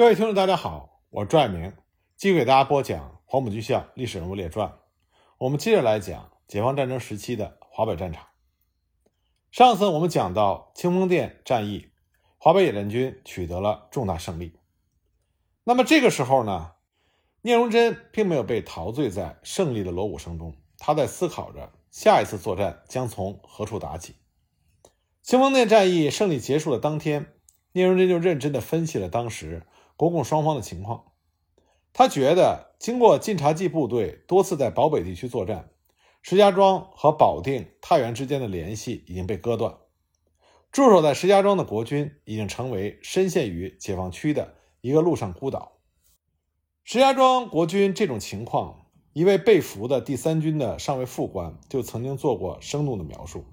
各位听众，大家好，我是朱爱明，继续给大家播讲《黄埔军校历史人物列传》。我们接着来讲解放战争时期的华北战场。上次我们讲到清风店战役，华北野战军取得了重大胜利。那么这个时候呢，聂荣臻并没有被陶醉在胜利的锣鼓声中，他在思考着下一次作战将从何处打起。清风店战役胜利结束的当天，聂荣臻就认真地分析了当时。国共双方的情况，他觉得经过晋察冀部队多次在保北地区作战，石家庄和保定、太原之间的联系已经被割断，驻守在石家庄的国军已经成为深陷于解放区的一个陆上孤岛。石家庄国军这种情况，一位被俘的第三军的上尉副官就曾经做过生动的描述。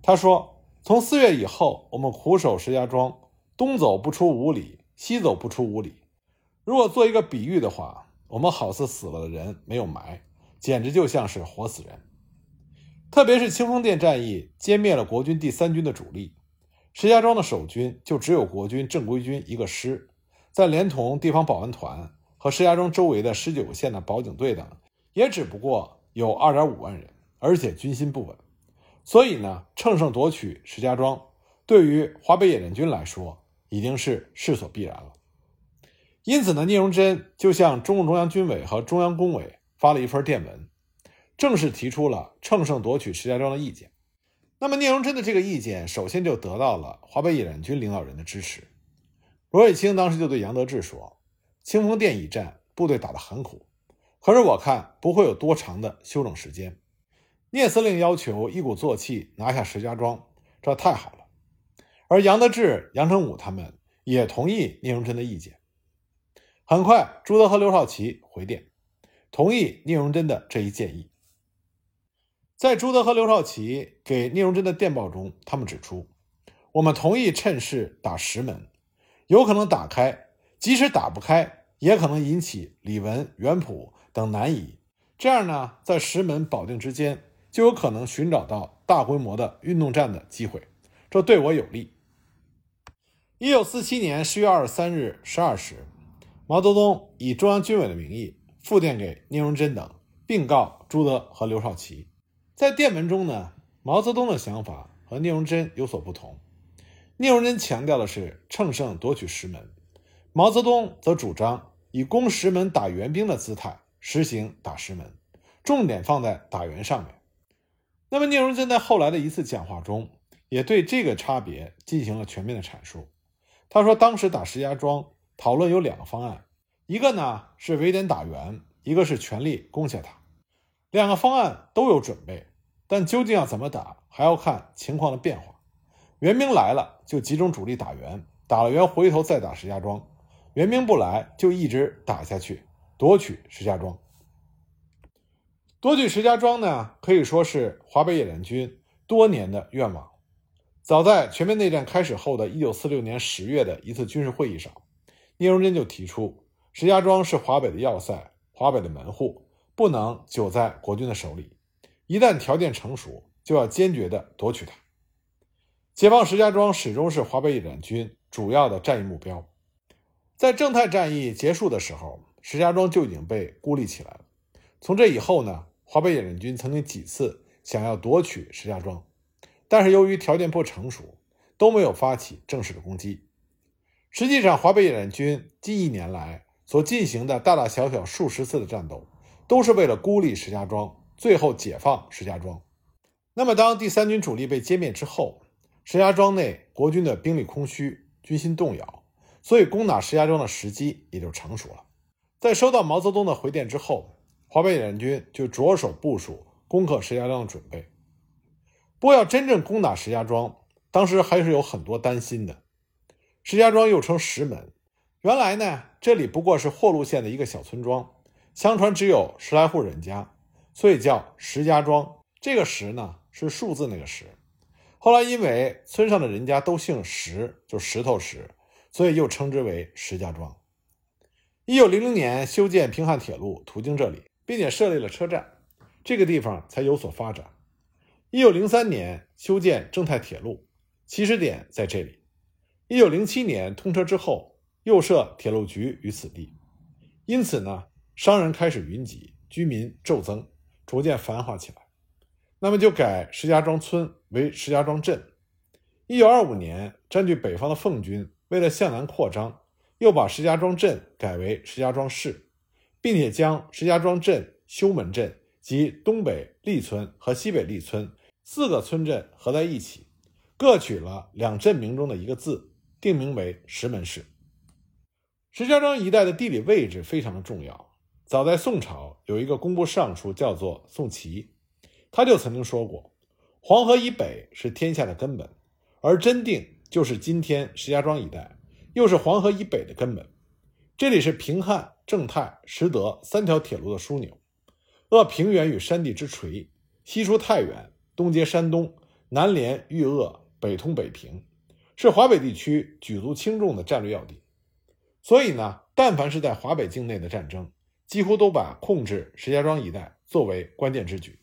他说：“从四月以后，我们苦守石家庄，东走不出五里。”西走不出五里。如果做一个比喻的话，我们好似死了的人没有埋，简直就像是活死人。特别是清风店战役歼灭了国军第三军的主力，石家庄的守军就只有国军正规军一个师，再连同地方保安团和石家庄周围的十九个县的保警队等，也只不过有二点五万人，而且军心不稳。所以呢，乘胜夺取石家庄，对于华北野战军来说，已经是势所必然了，因此呢，聂荣臻就向中共中央军委和中央工委发了一份电文，正式提出了乘胜夺取石家庄的意见。那么，聂荣臻的这个意见首先就得到了华北野战军领导人的支持。罗瑞卿当时就对杨得志说：“清风店一战，部队打得很苦，可是我看不会有多长的休整时间。聂司令要求一鼓作气拿下石家庄，这太好了。”而杨得志、杨成武他们也同意聂荣臻的意见。很快，朱德和刘少奇回电，同意聂荣臻的这一建议。在朱德和刘少奇给聂荣臻的电报中，他们指出：“我们同意趁势打石门，有可能打开；即使打不开，也可能引起李文、袁普等南移。这样呢，在石门、保定之间，就有可能寻找到大规模的运动战的机会，这对我有利。”一九四七年十月二十三日十二时，毛泽东以中央军委的名义复电给聂荣臻等，并告朱德和刘少奇。在电文中呢，毛泽东的想法和聂荣臻有所不同。聂荣臻强调的是乘胜夺取石门，毛泽东则主张以攻石门打援兵的姿态实行打石门，重点放在打援上面。那么，聂荣臻在后来的一次讲话中，也对这个差别进行了全面的阐述。他说：“当时打石家庄，讨论有两个方案，一个呢是围点打援，一个是全力攻下它。两个方案都有准备，但究竟要怎么打，还要看情况的变化。援兵来了，就集中主力打援，打了援回头再打石家庄；援兵不来，就一直打下去，夺取石家庄。夺取石家庄呢，可以说是华北野战军多年的愿望。”早在全面内战开始后的一九四六年十月的一次军事会议上，聂荣臻就提出，石家庄是华北的要塞，华北的门户，不能久在国军的手里。一旦条件成熟，就要坚决地夺取它。解放石家庄始终是华北野战军主要的战役目标。在正太战役结束的时候，石家庄就已经被孤立起来了。从这以后呢，华北野战军曾经几次想要夺取石家庄。但是由于条件不成熟，都没有发起正式的攻击。实际上，华北野战军近一年来所进行的大大小小数十次的战斗，都是为了孤立石家庄，最后解放石家庄。那么，当第三军主力被歼灭之后，石家庄内国军的兵力空虚，军心动摇，所以攻打石家庄的时机也就成熟了。在收到毛泽东的回电之后，华北野战军就着手部署攻克石家庄的准备。不过，要真正攻打石家庄，当时还是有很多担心的。石家庄又称石门，原来呢，这里不过是霍路县的一个小村庄，相传只有十来户人家，所以叫石家庄。这个“石”呢，是数字那个“石”。后来因为村上的人家都姓石，就石头石，所以又称之为石家庄。一九零零年修建平汉铁路，途经这里，并且设立了车站，这个地方才有所发展。一九零三年修建正太铁路，起始点在这里。一九零七年通车之后，又设铁路局于此地，因此呢，商人开始云集，居民骤增，逐渐繁华起来。那么就改石家庄村为石家庄镇。一九二五年，占据北方的奉军为了向南扩张，又把石家庄镇改为石家庄市，并且将石家庄镇、修门镇及东北立村和西北立村四个村镇合在一起，各取了两镇名中的一个字，定名为石门市。石家庄一带的地理位置非常的重要。早在宋朝，有一个工部尚书叫做宋祁，他就曾经说过：“黄河以北是天下的根本。”而真定就是今天石家庄一带，又是黄河以北的根本。这里是平汉、正太、实德三条铁路的枢纽，扼平原与山地之垂，西出太原，东接山东，南连豫鄂，北通北平，是华北地区举足轻重的战略要地。所以呢，但凡是在华北境内的战争，几乎都把控制石家庄一带作为关键之举。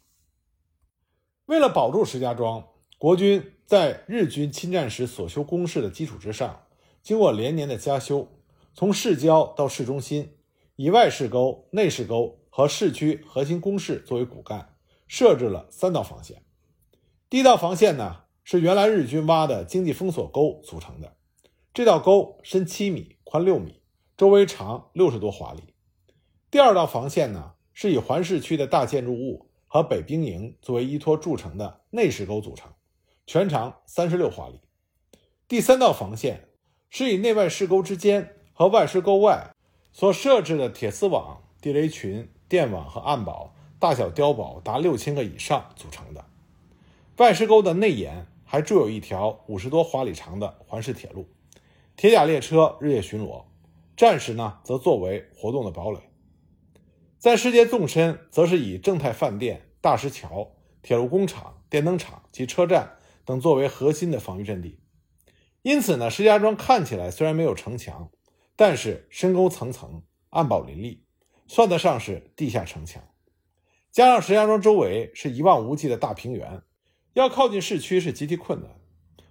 为了保住石家庄，国军。在日军侵占时所修工事的基础之上，经过连年的加修，从市郊到市中心，以外市沟、内市沟和市区核心工事作为骨干，设置了三道防线。第一道防线呢，是原来日军挖的经济封锁沟组成的，这道沟深七米，宽六米，周围长六十多华里。第二道防线呢，是以环市区的大建筑物和北兵营作为依托筑成的内石沟组成。全长三十六华里。第三道防线是以内外石沟之间和外石沟外所设置的铁丝网、地雷群、电网和暗堡，大小碉堡达六千个以上组成的。外石沟的内沿还筑有一条五十多华里长的环市铁路，铁甲列车日夜巡逻，战时呢则作为活动的堡垒。在世界纵深，则是以正泰饭店、大石桥、铁路工厂、电灯厂及车站。等作为核心的防御阵地，因此呢，石家庄看起来虽然没有城墙，但是深沟层层，暗堡林立，算得上是地下城墙。加上石家庄周围是一望无际的大平原，要靠近市区是极其困难。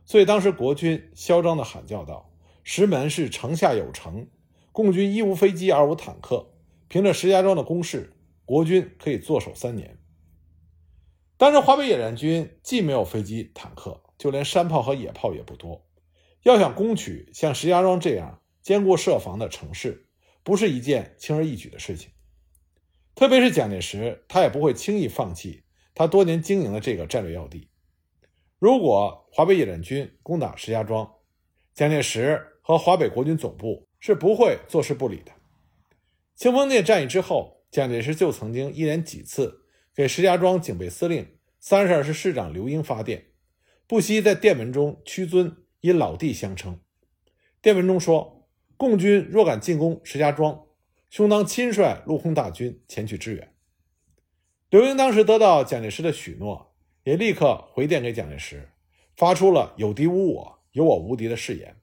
所以当时国军嚣张地喊叫道：“石门是城下有城，共军一无飞机，二无坦克，凭着石家庄的攻势，国军可以坐守三年。”当时华北野战军既没有飞机、坦克，就连山炮和野炮也不多。要想攻取像石家庄这样坚固设防的城市，不是一件轻而易举的事情。特别是蒋介石，他也不会轻易放弃他多年经营的这个战略要地。如果华北野战军攻打石家庄，蒋介石和华北国军总部是不会坐视不理的。清丰舰战役之后，蒋介石就曾经一连几次。给石家庄警备司令、三十二师师长刘英发电，不惜在电文中屈尊以老弟相称。电文中说：“共军若敢进攻石家庄，兄当亲率陆空大军前去支援。”刘英当时得到蒋介石的许诺，也立刻回电给蒋介石，发出了“有敌无我，有我无敌”的誓言。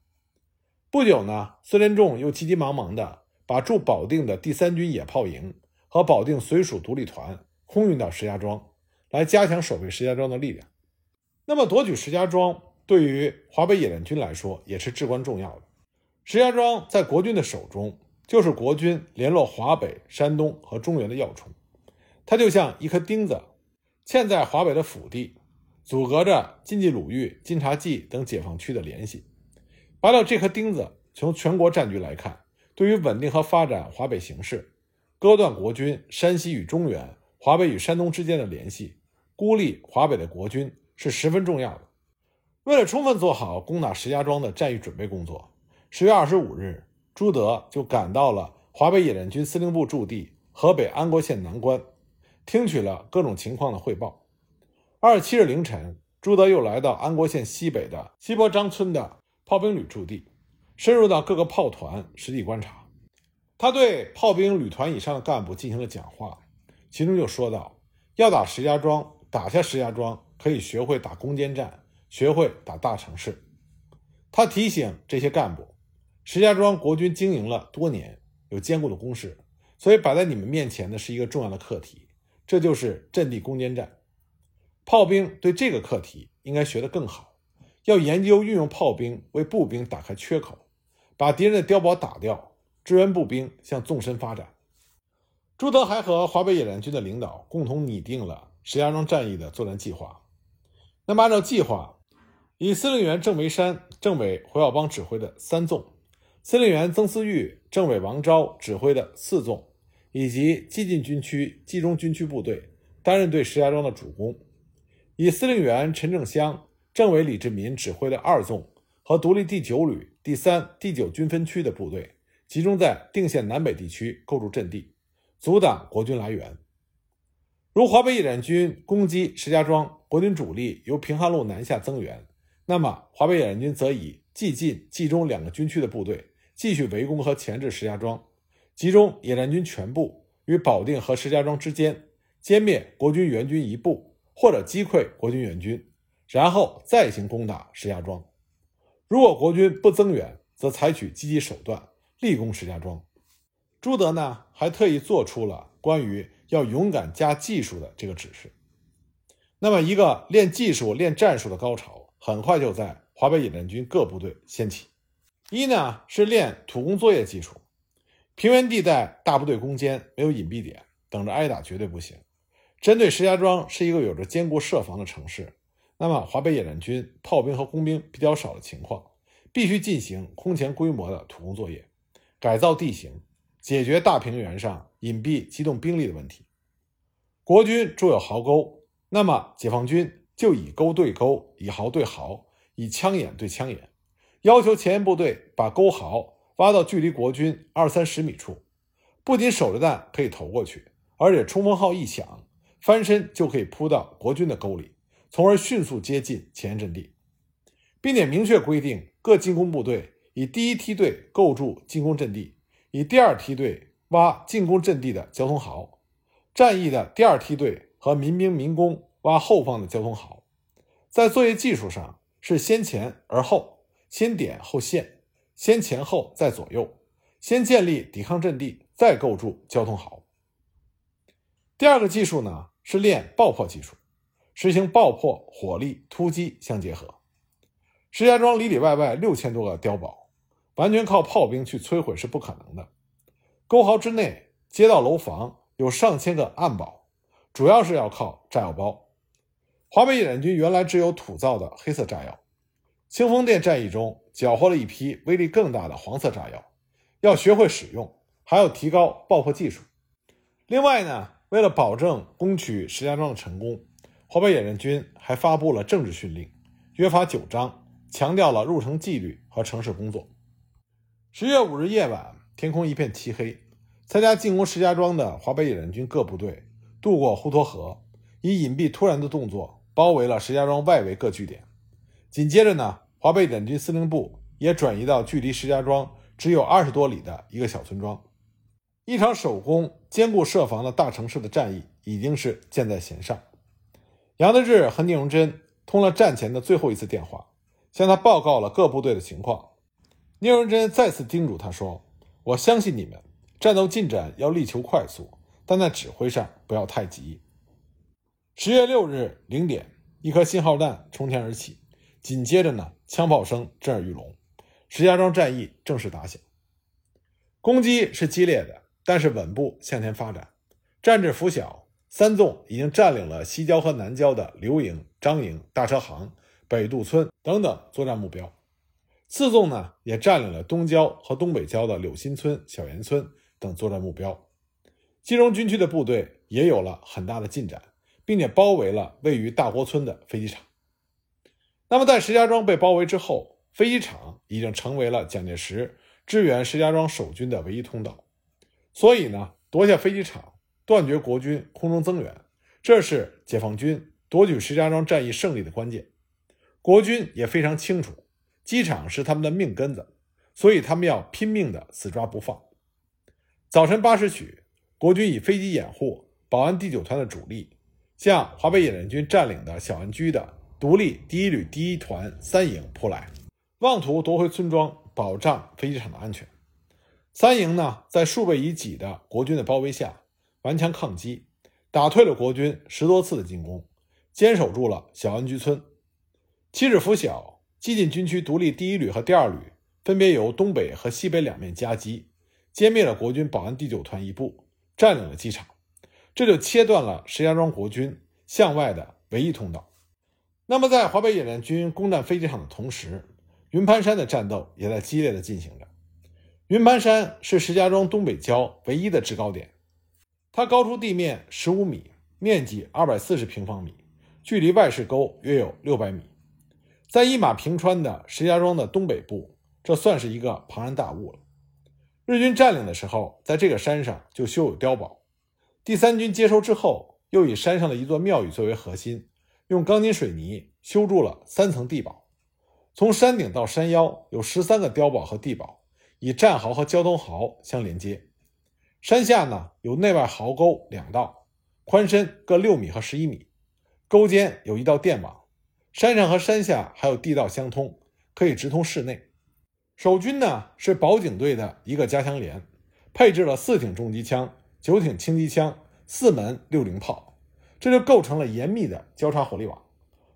不久呢，孙连仲又急急忙忙地把驻保定的第三军野炮营和保定绥署独立团。空运到石家庄，来加强守备石家庄的力量。那么夺取石家庄对于华北野战军来说也是至关重要的。石家庄在国军的手中，就是国军联络华北、山东和中原的要冲。它就像一颗钉子，嵌在华北的腹地，阻隔着晋冀鲁豫、晋察冀等解放区的联系。拔掉这颗钉子，从全国战局来看，对于稳定和发展华北形势，割断国军山西与中原。华北与山东之间的联系，孤立华北的国军是十分重要的。为了充分做好攻打石家庄的战役准备工作，十月二十五日，朱德就赶到了华北野战军司令部驻地河北安国县南关，听取了各种情况的汇报。二十七日凌晨，朱德又来到安国县西北的西坡张村的炮兵旅驻地，深入到各个炮团实地观察。他对炮兵旅团以上的干部进行了讲话。其中就说到，要打石家庄，打下石家庄可以学会打攻坚战，学会打大城市。他提醒这些干部，石家庄国军经营了多年，有坚固的工事，所以摆在你们面前的是一个重要的课题，这就是阵地攻坚战。炮兵对这个课题应该学得更好，要研究运用炮兵为步兵打开缺口，把敌人的碉堡打掉，支援步兵向纵深发展。朱德还和华北野战军的领导共同拟定了石家庄战役的作战计划。那么，按照计划，以司令员郑维山、政委胡耀邦指挥的三纵，司令员曾思玉、政委王昭指挥的四纵，以及激进军区、冀中军区部队担任对石家庄的主攻；以司令员陈正湘、政委李志民指挥的二纵和独立第九旅第三、第九军分区的部队，集中在定县南北地区构筑阵地。阻挡国军来援。如华北野战军攻击石家庄，国军主力由平汉路南下增援，那么华北野战军则以冀晋、冀中两个军区的部队继续围攻和钳制石家庄，集中野战军全部于保定和石家庄之间歼灭国军援军一部，或者击溃国军援军，然后再行攻打石家庄。如果国军不增援，则采取积极手段，立攻石家庄。朱德呢，还特意做出了关于要勇敢加技术的这个指示。那么，一个练技术、练战术的高潮，很快就在华北野战军各部队掀起。一呢是练土工作业技术，平原地带大部队攻坚没有隐蔽点，等着挨打绝对不行。针对石家庄是一个有着坚固设防的城市，那么华北野战军炮兵和工兵比较少的情况，必须进行空前规模的土工作业，改造地形。解决大平原上隐蔽机动兵力的问题。国军筑有壕沟，那么解放军就以沟对沟，以壕对壕，以枪眼对枪眼，要求前沿部队把沟壕挖到距离国军二三十米处，不仅手榴弹可以投过去，而且冲锋号一响，翻身就可以扑到国军的沟里，从而迅速接近前沿阵地，并且明确规定各进攻部队以第一梯队构筑进攻阵地。以第二梯队挖进攻阵地的交通壕，战役的第二梯队和民兵民工挖后方的交通壕，在作业技术上是先前而后，先点后线，先前后再左右，先建立抵抗阵地，再构筑交通壕。第二个技术呢是练爆破技术，实行爆破、火力、突击相结合。石家庄里里外外六千多个碉堡。完全靠炮兵去摧毁是不可能的。沟壕之内，街道楼房有上千个暗堡，主要是要靠炸药包。华北野战军原来只有土造的黑色炸药，清风店战役中缴获了一批威力更大的黄色炸药，要学会使用，还要提高爆破技术。另外呢，为了保证攻取石家庄的成功，华北野战军还发布了政治训令，约法九章，强调了入城纪律和城市工作。十月五日夜晚，天空一片漆黑。参加进攻石家庄的华北野战军各部队渡过滹沱河，以隐蔽突然的动作包围了石家庄外围各据点。紧接着呢，华北野战军司令部也转移到距离石家庄只有二十多里的一个小村庄。一场守攻、坚固设防的大城市的战役已经是箭在弦上。杨德志和聂荣臻通了战前的最后一次电话，向他报告了各部队的情况。聂荣臻再次叮嘱他说：“我相信你们，战斗进展要力求快速，但在指挥上不要太急。”十月六日零点，一颗信号弹冲天而起，紧接着呢，枪炮声震耳欲聋，石家庄战役正式打响。攻击是激烈的，但是稳步向前发展。战至拂晓，三纵已经占领了西郊和南郊的刘营、张营、大车行、北渡村等等作战目标。四纵呢，也占领了东郊和东北郊的柳新村、小岩村等作战目标。冀中军区的部队也有了很大的进展，并且包围了位于大郭村的飞机场。那么，在石家庄被包围之后，飞机场已经成为了蒋介石支援石家庄守军的唯一通道。所以呢，夺下飞机场，断绝国军空中增援，这是解放军夺取石家庄战役胜利的关键。国军也非常清楚。机场是他们的命根子，所以他们要拼命的死抓不放。早晨八时许，国军以飞机掩护保安第九团的主力，向华北野战军占领的小安居的独立第一旅第一团三营扑来，妄图夺回村庄，保障飞机场的安全。三营呢，在数倍以己的国军的包围下，顽强抗击，打退了国军十多次的进攻，坚守住了小安居村。七日拂晓。激进军区独立第一旅和第二旅分别由东北和西北两面夹击，歼灭了国军保安第九团一部，占领了机场，这就切断了石家庄国军向外的唯一通道。那么，在华北野战军攻占飞机场的同时，云盘山的战斗也在激烈的进行着。云盘山是石家庄东北郊唯一的制高点，它高出地面十五米，面积二百四十平方米，距离外事沟约有六百米。在一马平川的石家庄的东北部，这算是一个庞然大物了。日军占领的时候，在这个山上就修有碉堡。第三军接收之后，又以山上的一座庙宇作为核心，用钢筋水泥修筑了三层地堡。从山顶到山腰有十三个碉堡和地堡，以战壕和交通壕相连接。山下呢有内外壕沟两道，宽深各六米和十一米，沟间有一道电网。山上和山下还有地道相通，可以直通室内。守军呢是保警队的一个加强连，配置了四挺重机枪、九挺轻机枪、四门六零炮，这就构成了严密的交叉火力网，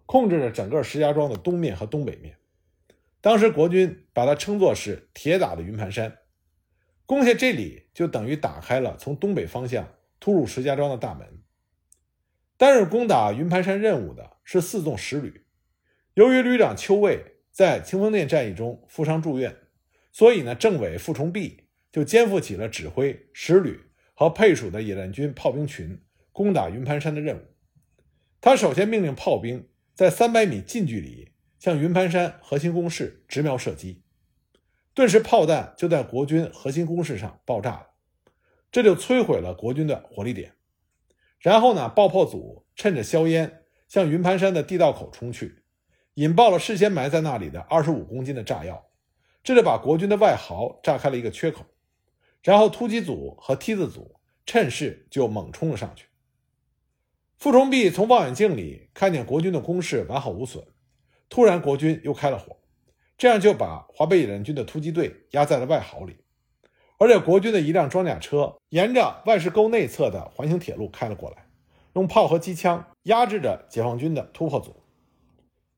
控制着整个石家庄的东面和东北面。当时国军把它称作是“铁打的云盘山”，攻下这里就等于打开了从东北方向突入石家庄的大门。担任攻打云盘山任务的是四纵十旅。由于旅长邱卫在清风店战役中负伤住院，所以呢，政委傅崇碧就肩负起了指挥十旅和配属的野战军炮兵群攻打云盘山的任务。他首先命令炮兵在三百米近距离向云盘山核心工事直瞄射击，顿时炮弹就在国军核心工事上爆炸了，这就摧毁了国军的火力点。然后呢，爆破组趁着硝烟向云盘山的地道口冲去。引爆了事先埋在那里的二十五公斤的炸药，这就把国军的外壕炸开了一个缺口。然后突击组和梯子组趁势就猛冲了上去。傅崇碧从望远镜里看见国军的攻势完好无损，突然国军又开了火，这样就把华北野战军的突击队压在了外壕里。而且国军的一辆装甲车沿着外事沟内侧的环形铁路开了过来，用炮和机枪压制着解放军的突破组。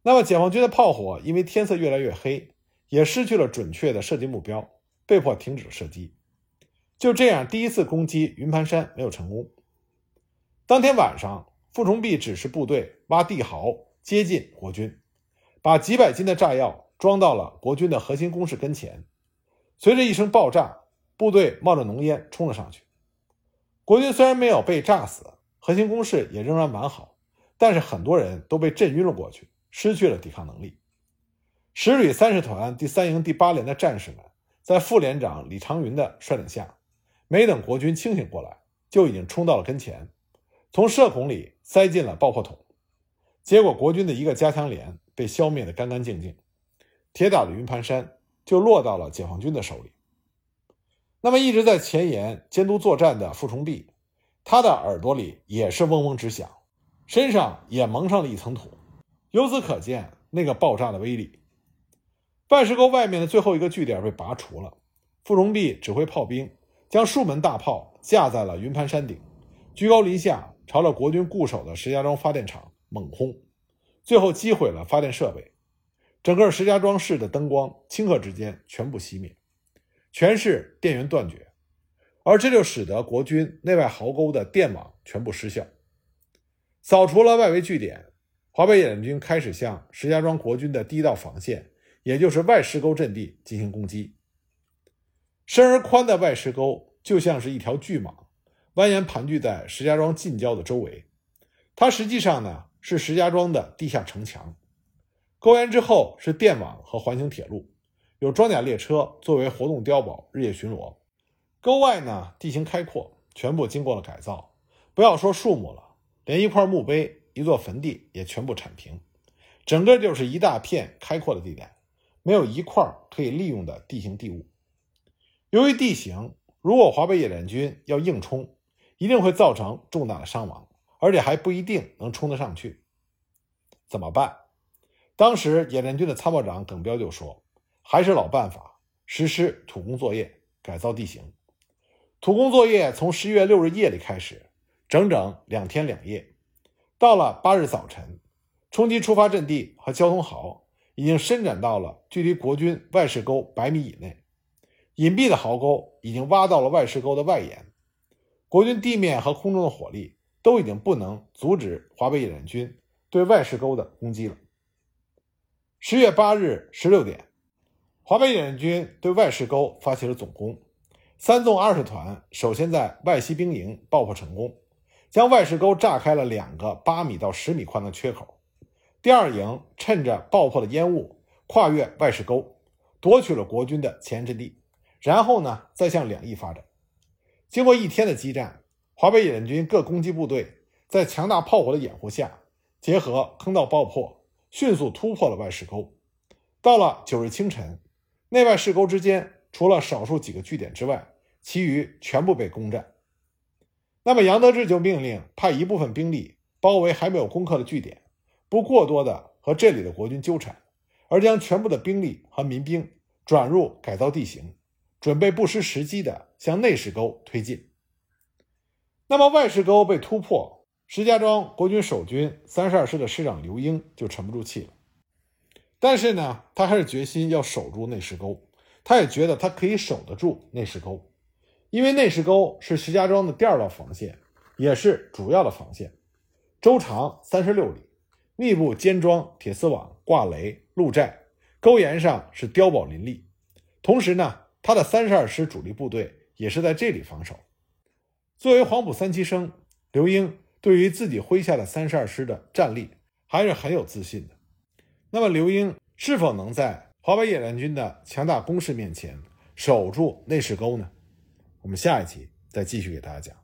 那么，解放军的炮火因为天色越来越黑，也失去了准确的射击目标，被迫停止了射击。就这样，第一次攻击云盘山没有成功。当天晚上，傅崇碧指示部队挖地壕接近国军，把几百斤的炸药装到了国军的核心工事跟前。随着一声爆炸，部队冒着浓烟冲了上去。国军虽然没有被炸死，核心工事也仍然完好，但是很多人都被震晕了过去。失去了抵抗能力。十旅三十团第三营第八连的战士们，在副连长李长云的率领下，没等国军清醒过来，就已经冲到了跟前，从射孔里塞进了爆破筒。结果，国军的一个加强连被消灭得干干净净，铁打的云盘山就落到了解放军的手里。那么，一直在前沿监督作战的傅崇碧，他的耳朵里也是嗡嗡直响，身上也蒙上了一层土。由此可见，那个爆炸的威力。万事沟外面的最后一个据点被拔除了。傅崇碧指挥炮兵将数门大炮架在了云盘山顶，居高临下朝着国军固守的石家庄发电厂猛轰，最后击毁了发电设备。整个石家庄市的灯光顷刻之间全部熄灭，全市电源断绝，而这就使得国军内外壕沟的电网全部失效，扫除了外围据点。华北野战军开始向石家庄国军的第一道防线，也就是外石沟阵地进行攻击。深而宽的外石沟就像是一条巨蟒，蜿蜒盘踞在石家庄近郊的周围。它实际上呢是石家庄的地下城墙。沟沿之后是电网和环形铁路，有装甲列车作为活动碉堡日夜巡逻。沟外呢地形开阔，全部经过了改造。不要说树木了，连一块墓碑。一座坟地也全部铲平，整个就是一大片开阔的地带，没有一块可以利用的地形地物。由于地形，如果华北野战军要硬冲，一定会造成重大的伤亡，而且还不一定能冲得上去。怎么办？当时野战军的参谋长耿彪就说：“还是老办法，实施土工作业，改造地形。土工作业从十一月六日夜里开始，整整两天两夜。”到了八日早晨，冲击出发阵地和交通壕已经伸展到了距离国军外事沟百米以内，隐蔽的壕沟已经挖到了外事沟的外沿，国军地面和空中的火力都已经不能阻止华北野战军对外事沟的攻击了。十月八日十六点，华北野战军对外事沟发起了总攻，三纵二十团首先在外西兵营爆破成功。将外事沟炸开了两个八米到十米宽的缺口，第二营趁着爆破的烟雾跨越外事沟，夺取了国军的前沿阵地，然后呢再向两翼发展。经过一天的激战，华北野战军各攻击部队在强大炮火的掩护下，结合坑道爆破，迅速突破了外事沟。到了九日清晨，内外事沟之间除了少数几个据点之外，其余全部被攻占。那么杨得志就命令派一部分兵力包围还没有攻克的据点，不过多的和这里的国军纠缠，而将全部的兵力和民兵转入改造地形，准备不失时机的向内石沟推进。那么外石沟被突破，石家庄国军守军三十二师的师长刘英就沉不住气了。但是呢，他还是决心要守住内石沟，他也觉得他可以守得住内石沟。因为内石沟是石家庄的第二道防线，也是主要的防线，周长三十六里，密布坚桩、铁丝网、挂雷、路寨，沟沿上是碉堡林立。同时呢，他的三十二师主力部队也是在这里防守。作为黄埔三期生，刘英对于自己麾下的三十二师的战力还是很有自信的。那么，刘英是否能在华北野战军的强大攻势面前守住内势沟呢？我们下一集再继续给大家讲。